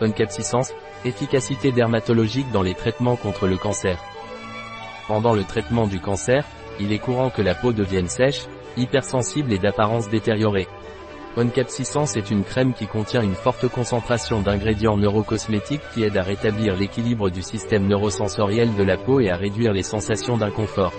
Oncapsissance, efficacité dermatologique dans les traitements contre le cancer. Pendant le traitement du cancer, il est courant que la peau devienne sèche, hypersensible et d'apparence détériorée. Oncapsissance est une crème qui contient une forte concentration d'ingrédients neurocosmétiques qui aident à rétablir l'équilibre du système neurosensoriel de la peau et à réduire les sensations d'inconfort.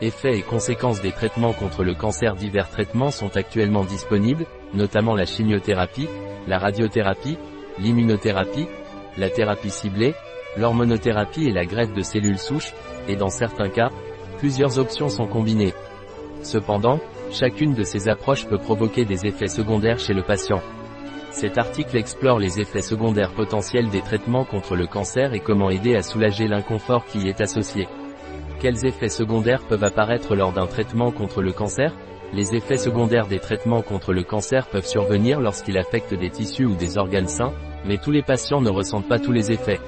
Effets et conséquences des traitements contre le cancer Divers traitements sont actuellement disponibles, notamment la chimiothérapie, la radiothérapie, l'immunothérapie, la thérapie ciblée, l'hormonothérapie et la greffe de cellules souches, et dans certains cas, plusieurs options sont combinées. Cependant, chacune de ces approches peut provoquer des effets secondaires chez le patient. Cet article explore les effets secondaires potentiels des traitements contre le cancer et comment aider à soulager l'inconfort qui y est associé. Quels effets secondaires peuvent apparaître lors d'un traitement contre le cancer? Les effets secondaires des traitements contre le cancer peuvent survenir lorsqu'il affecte des tissus ou des organes sains, mais tous les patients ne ressentent pas tous les effets.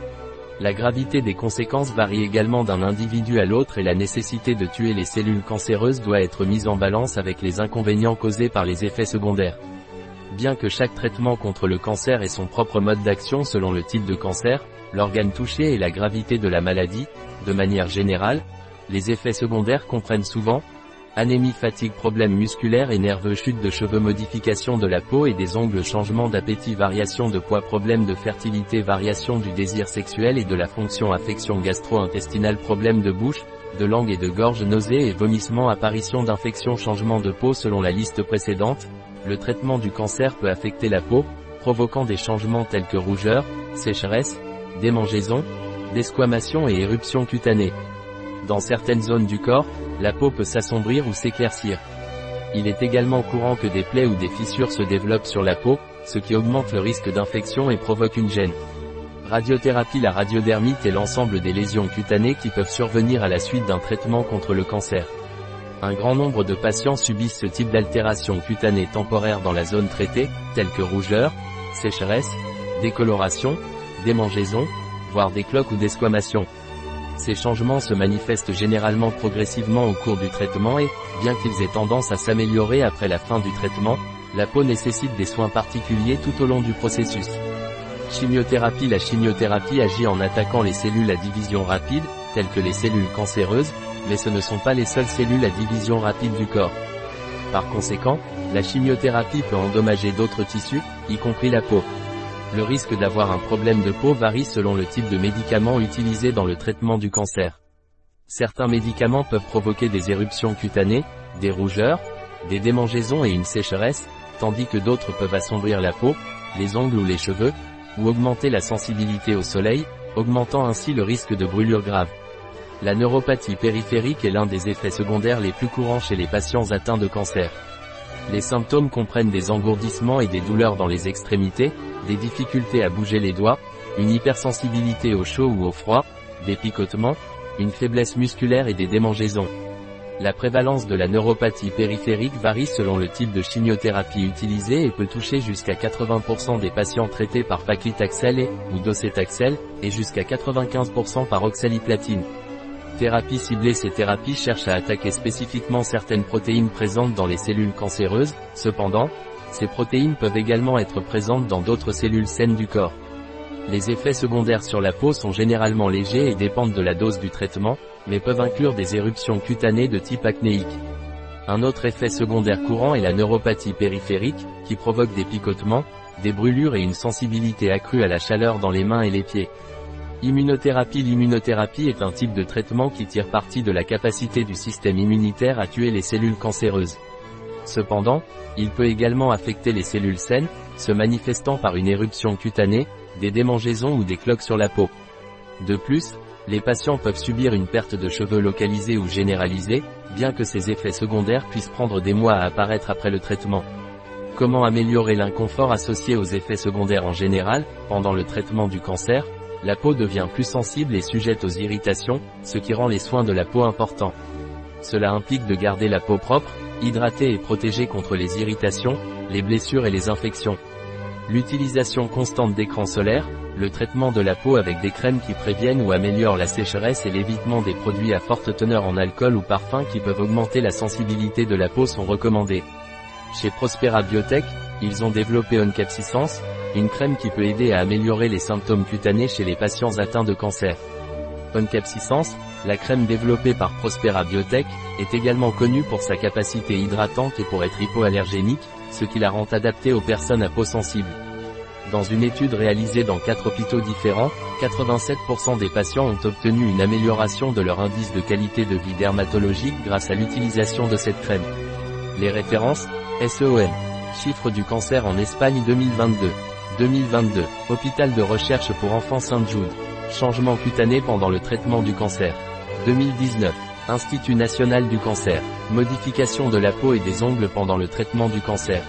La gravité des conséquences varie également d'un individu à l'autre et la nécessité de tuer les cellules cancéreuses doit être mise en balance avec les inconvénients causés par les effets secondaires. Bien que chaque traitement contre le cancer ait son propre mode d'action selon le type de cancer, l'organe touché et la gravité de la maladie, de manière générale, les effets secondaires comprennent souvent, Anémie, fatigue, problèmes musculaires et nerveux, chute de cheveux, modification de la peau et des ongles, changement d'appétit, variation de poids, problèmes de fertilité, variation du désir sexuel et de la fonction, affection gastro-intestinale, problèmes de bouche, de langue et de gorge, nausées et vomissements, apparition d'infections, changement de peau selon la liste précédente. Le traitement du cancer peut affecter la peau, provoquant des changements tels que rougeur, sécheresse, démangeaison, desquamation et éruption cutanée. Dans certaines zones du corps, la peau peut s'assombrir ou s'éclaircir. Il est également courant que des plaies ou des fissures se développent sur la peau, ce qui augmente le risque d'infection et provoque une gêne. Radiothérapie La radiodermite est l'ensemble des lésions cutanées qui peuvent survenir à la suite d'un traitement contre le cancer. Un grand nombre de patients subissent ce type d'altération cutanée temporaire dans la zone traitée, telles que rougeur, sécheresse, décoloration, démangeaison, voire décloque ou desquamation. Ces changements se manifestent généralement progressivement au cours du traitement et, bien qu'ils aient tendance à s'améliorer après la fin du traitement, la peau nécessite des soins particuliers tout au long du processus. Chimiothérapie La chimiothérapie agit en attaquant les cellules à division rapide, telles que les cellules cancéreuses, mais ce ne sont pas les seules cellules à division rapide du corps. Par conséquent, la chimiothérapie peut endommager d'autres tissus, y compris la peau. Le risque d'avoir un problème de peau varie selon le type de médicament utilisé dans le traitement du cancer. Certains médicaments peuvent provoquer des éruptions cutanées, des rougeurs, des démangeaisons et une sécheresse, tandis que d'autres peuvent assombrir la peau, les ongles ou les cheveux, ou augmenter la sensibilité au soleil, augmentant ainsi le risque de brûlure grave. La neuropathie périphérique est l'un des effets secondaires les plus courants chez les patients atteints de cancer. Les symptômes comprennent des engourdissements et des douleurs dans les extrémités, des difficultés à bouger les doigts, une hypersensibilité au chaud ou au froid, des picotements, une faiblesse musculaire et des démangeaisons. La prévalence de la neuropathie périphérique varie selon le type de chimiothérapie utilisée et peut toucher jusqu'à 80% des patients traités par paclitaxel et, ou docetaxel, et jusqu'à 95% par oxaliplatine. Thérapie ciblée Ces thérapies cherchent à attaquer spécifiquement certaines protéines présentes dans les cellules cancéreuses, cependant, ces protéines peuvent également être présentes dans d'autres cellules saines du corps. Les effets secondaires sur la peau sont généralement légers et dépendent de la dose du traitement, mais peuvent inclure des éruptions cutanées de type acnéique. Un autre effet secondaire courant est la neuropathie périphérique, qui provoque des picotements, des brûlures et une sensibilité accrue à la chaleur dans les mains et les pieds. Immunothérapie L'immunothérapie est un type de traitement qui tire parti de la capacité du système immunitaire à tuer les cellules cancéreuses. Cependant, il peut également affecter les cellules saines, se manifestant par une éruption cutanée, des démangeaisons ou des cloques sur la peau. De plus, les patients peuvent subir une perte de cheveux localisée ou généralisée, bien que ces effets secondaires puissent prendre des mois à apparaître après le traitement. Comment améliorer l'inconfort associé aux effets secondaires en général, pendant le traitement du cancer? La peau devient plus sensible et sujette aux irritations, ce qui rend les soins de la peau importants. Cela implique de garder la peau propre, hydratée et protégée contre les irritations, les blessures et les infections. L'utilisation constante d'écrans solaires, le traitement de la peau avec des crèmes qui préviennent ou améliorent la sécheresse et l'évitement des produits à forte teneur en alcool ou parfum qui peuvent augmenter la sensibilité de la peau sont recommandés. Chez Prospera Biotech, ils ont développé Oncapsissance, Une crème qui peut aider à améliorer les symptômes cutanés chez les patients atteints de cancer. Oncapsicens, la crème développée par Prospera Biotech, est également connue pour sa capacité hydratante et pour être hypoallergénique, ce qui la rend adaptée aux personnes à peau sensible. Dans une étude réalisée dans quatre hôpitaux différents, 87% des patients ont obtenu une amélioration de leur indice de qualité de vie dermatologique grâce à l'utilisation de cette crème. Les références SEOM. Chiffre du cancer en Espagne 2022. 2022. Hôpital de recherche pour enfants Saint-Jude. Changement cutané pendant le traitement du cancer. 2019. Institut national du cancer. Modification de la peau et des ongles pendant le traitement du cancer.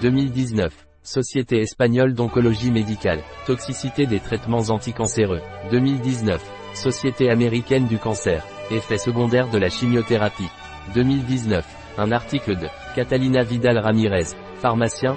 2019. Société espagnole d'oncologie médicale. Toxicité des traitements anticancéreux. 2019. Société américaine du cancer. Effet secondaire de la chimiothérapie. 2019. Un article de Catalina Vidal Ramirez, pharmacien,